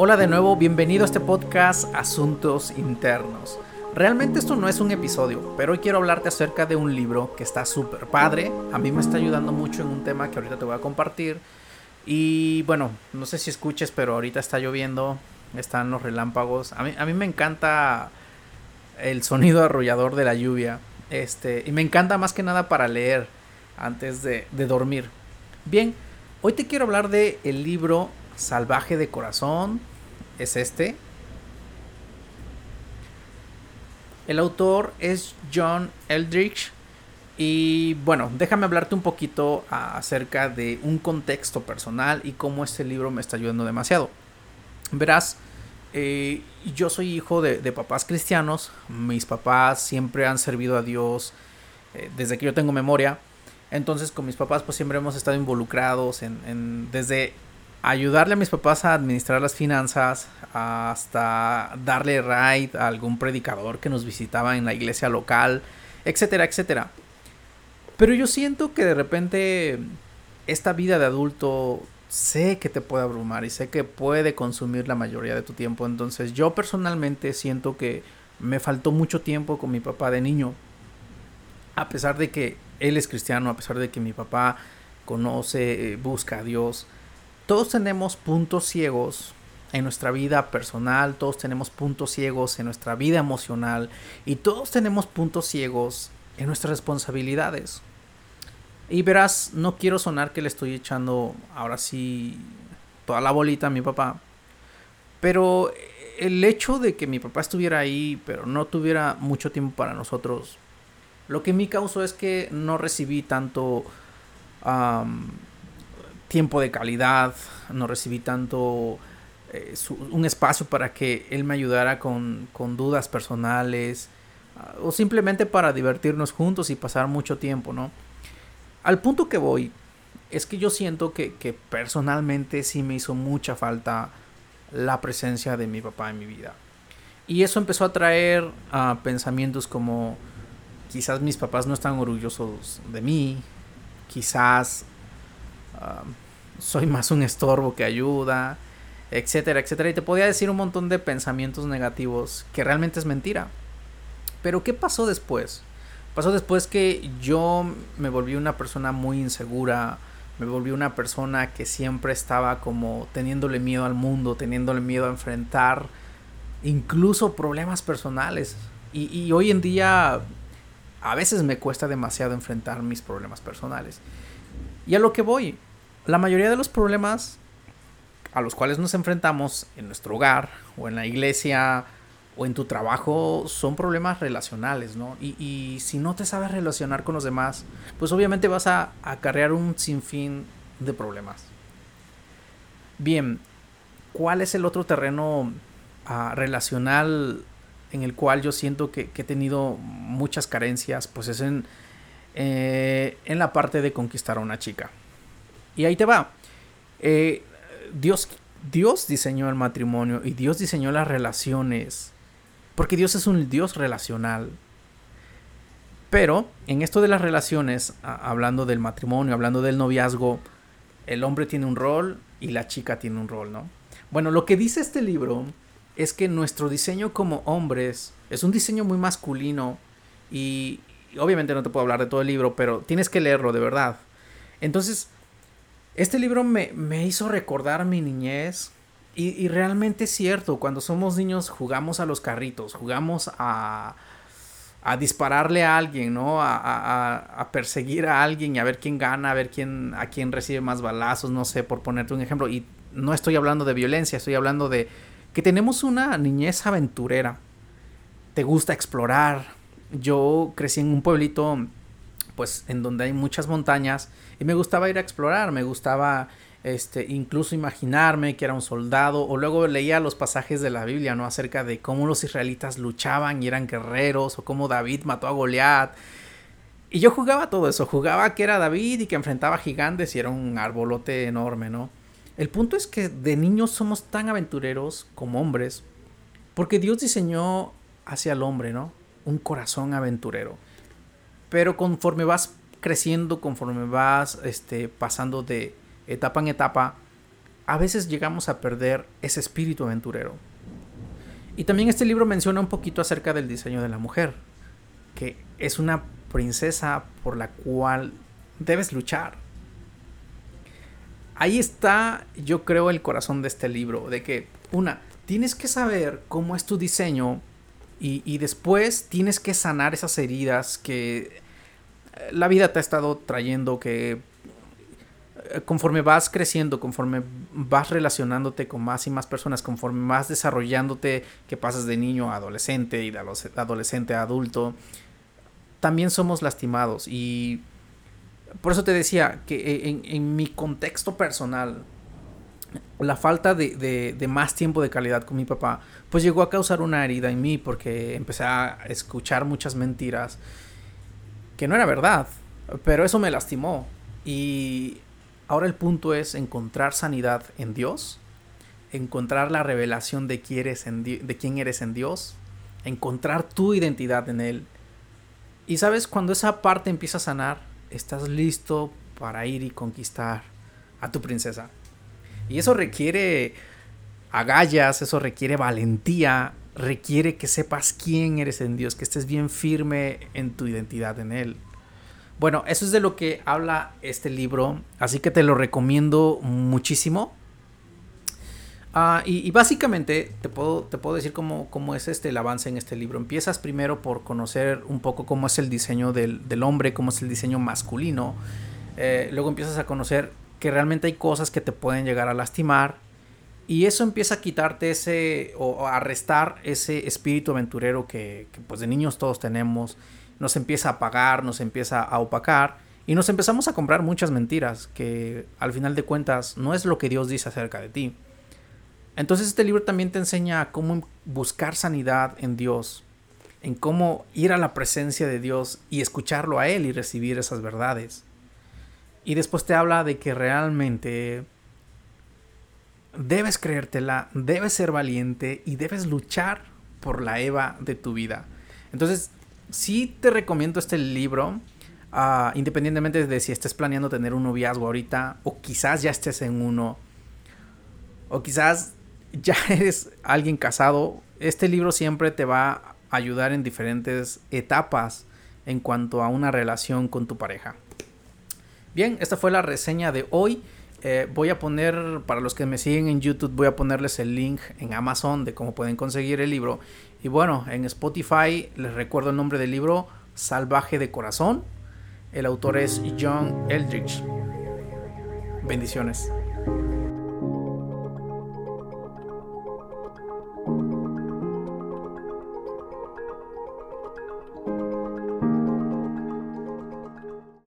Hola de nuevo, bienvenido a este podcast Asuntos Internos. Realmente esto no es un episodio, pero hoy quiero hablarte acerca de un libro que está súper padre. A mí me está ayudando mucho en un tema que ahorita te voy a compartir. Y bueno, no sé si escuches, pero ahorita está lloviendo, están los relámpagos. A mí, a mí me encanta el sonido arrollador de la lluvia. Este, y me encanta más que nada para leer antes de, de dormir. Bien, hoy te quiero hablar de el libro Salvaje de Corazón. Es este. El autor es John Eldridge. Y bueno, déjame hablarte un poquito acerca de un contexto personal y cómo este libro me está ayudando demasiado. Verás, eh, yo soy hijo de, papás cristianos. Mis papás siempre han servido a Dios eh, desde que yo tengo memoria. Entonces con mis papás pues siempre hemos estado involucrados en, desde ayudarle a mis papás a administrar las finanzas hasta darle ride a algún predicador que nos visitaba en la iglesia local, etcétera, etcétera. Pero yo siento que de repente esta vida de adulto sé que te puede abrumar y sé que puede consumir la mayoría de tu tiempo. Entonces yo personalmente siento que me faltó mucho tiempo con mi papá de niño. A pesar de que él es cristiano, a pesar de que mi papá conoce, eh, busca a Dios. Todos tenemos puntos ciegos en nuestra vida personal, todos tenemos puntos ciegos en nuestra vida emocional y todos tenemos puntos ciegos en nuestras responsabilidades. Y verás, no quiero sonar que le estoy echando ahora sí toda la bolita a mi papá. Pero el hecho de que mi papá estuviera ahí, pero no tuviera mucho tiempo para nosotros, lo que me causó es que no recibí tanto tiempo de calidad, no recibí tanto eh, un espacio para que él me ayudara con, con dudas personales ah, o simplemente para divertirnos juntos y pasar mucho tiempo, ¿no? Al punto que voy es que yo siento que, personalmente sí me hizo mucha falta la presencia de mi papá en mi vida. Y eso empezó a traer ah, pensamientos como quizás mis papás no están orgullosos de mí, quizás soy más un estorbo que ayuda, etcétera, etcétera. Y te podía decir un montón de pensamientos negativos que realmente es mentira. Pero ¿qué pasó después? Pasó después que yo me volví una persona muy insegura, me volví una persona que siempre estaba como teniéndole miedo al mundo, teniéndole miedo a enfrentar incluso problemas personales. Y, hoy en día a veces me cuesta demasiado enfrentar mis problemas personales. Y a lo que voy, la mayoría de los problemas a los cuales nos enfrentamos en nuestro hogar o en la iglesia o en tu trabajo son problemas relacionales, ¿no? Y, si no te sabes relacionar con los demás, pues obviamente vas a acarrear un sinfín de problemas. Bien, ¿cuál es el otro terreno ah, relacional en el cual yo siento que, he tenido muchas carencias? Pues es en, eh, en la parte de conquistar a una chica. Y ahí te va. Eh, Dios, Dios diseñó el matrimonio y Dios diseñó las relaciones porque Dios es un Dios relacional. Pero en esto de las relaciones, hablando del matrimonio, hablando del noviazgo, el hombre tiene un rol y la chica tiene un rol, ¿no? Bueno, lo que dice este libro es que nuestro diseño como hombres es un diseño muy masculino y, obviamente no te puedo hablar de todo el libro, pero tienes que leerlo de verdad. Entonces, este libro me, me hizo recordar mi niñez, y, realmente es cierto, cuando somos niños jugamos a los carritos, jugamos a, a dispararle a alguien, ¿no? A, a, a, perseguir a alguien y a ver quién gana, a ver quién, a quién recibe más balazos, no sé, por ponerte un ejemplo. Y no estoy hablando de violencia, estoy hablando de que tenemos una niñez aventurera. Te gusta explorar. Yo crecí en un pueblito, pues, en donde hay muchas montañas y me gustaba ir a explorar, me gustaba este, incluso imaginarme que era un soldado, o luego leía los pasajes de la Biblia, ¿no? Acerca de cómo los israelitas luchaban y eran guerreros, o cómo David mató a Goliat. Y yo jugaba todo eso, jugaba que era David y que enfrentaba gigantes y era un arbolote enorme, ¿no? El punto es que de niños somos tan aventureros como hombres, porque Dios diseñó hacia el hombre, ¿no? Un corazón aventurero. Pero conforme vas creciendo, conforme vas este, pasando de, etapa en etapa, a veces llegamos a perder ese espíritu aventurero. Y también este libro menciona un poquito acerca del diseño de la mujer, que es una princesa por la cual debes luchar. Ahí está, yo creo, el corazón de este libro, de que, una, tienes que saber cómo es tu diseño y, después tienes que sanar esas heridas que eh, la vida te ha estado trayendo, que eh, conforme vas creciendo, conforme vas relacionándote con más y más personas, conforme vas desarrollándote, que pasas de niño a adolescente y de adolescente a adulto, también somos lastimados. Y por eso te decía que eh, en, mi contexto personal, la falta de, de, más tiempo de calidad con mi papá, pues llegó a causar una herida en mí porque empecé a escuchar muchas mentiras que no era verdad, pero eso me lastimó. Y ahora el punto es encontrar sanidad en Dios, encontrar la revelación de quién eres en, de quién eres en Dios, encontrar tu identidad en Él y sabes, cuando esa parte empieza a sanar, estás listo para ir y conquistar a tu princesa. Y eso requiere agallas, eso requiere valentía, requiere que sepas quién eres en Dios, que estés bien firme en tu identidad en Él. Bueno, eso es de lo que habla este libro, así que te lo recomiendo muchísimo. Ah, y, básicamente te puedo, te puedo decir cómo, cómo, es este, el avance en este libro. Empiezas primero por conocer un poco cómo es el diseño del, hombre, cómo es el diseño masculino. Eh, luego empiezas a conocer que realmente hay cosas que te pueden llegar a lastimar. Y eso empieza a quitarte ese, o a restar ese espíritu aventurero que, pues de niños todos tenemos. Nos empieza a apagar, nos empieza a opacar. Y nos empezamos a comprar muchas mentiras que al final de cuentas no es lo que Dios dice acerca de ti. Entonces este libro también te enseña cómo buscar sanidad en Dios, en cómo ir a la presencia de Dios y escucharlo a Él y recibir esas verdades. Y después te habla de que realmente debes creértela, debes ser valiente y debes luchar por la Eva de tu vida. Entonces, sí te recomiendo este libro, ah, independientemente de si estés planeando tener un noviazgo ahorita o quizás ya estés en uno. O quizás ya eres alguien casado, este libro siempre te va a ayudar en diferentes etapas en cuanto a una relación con tu pareja. Bien, esta fue la reseña de hoy. Eh, voy a poner, para los que me siguen en YouTube, voy a ponerles el link en Amazon de cómo pueden conseguir el libro. Y bueno, en Spotify les recuerdo el nombre del libro, Salvaje de Corazón. El autor es John Eldridge. Bendiciones.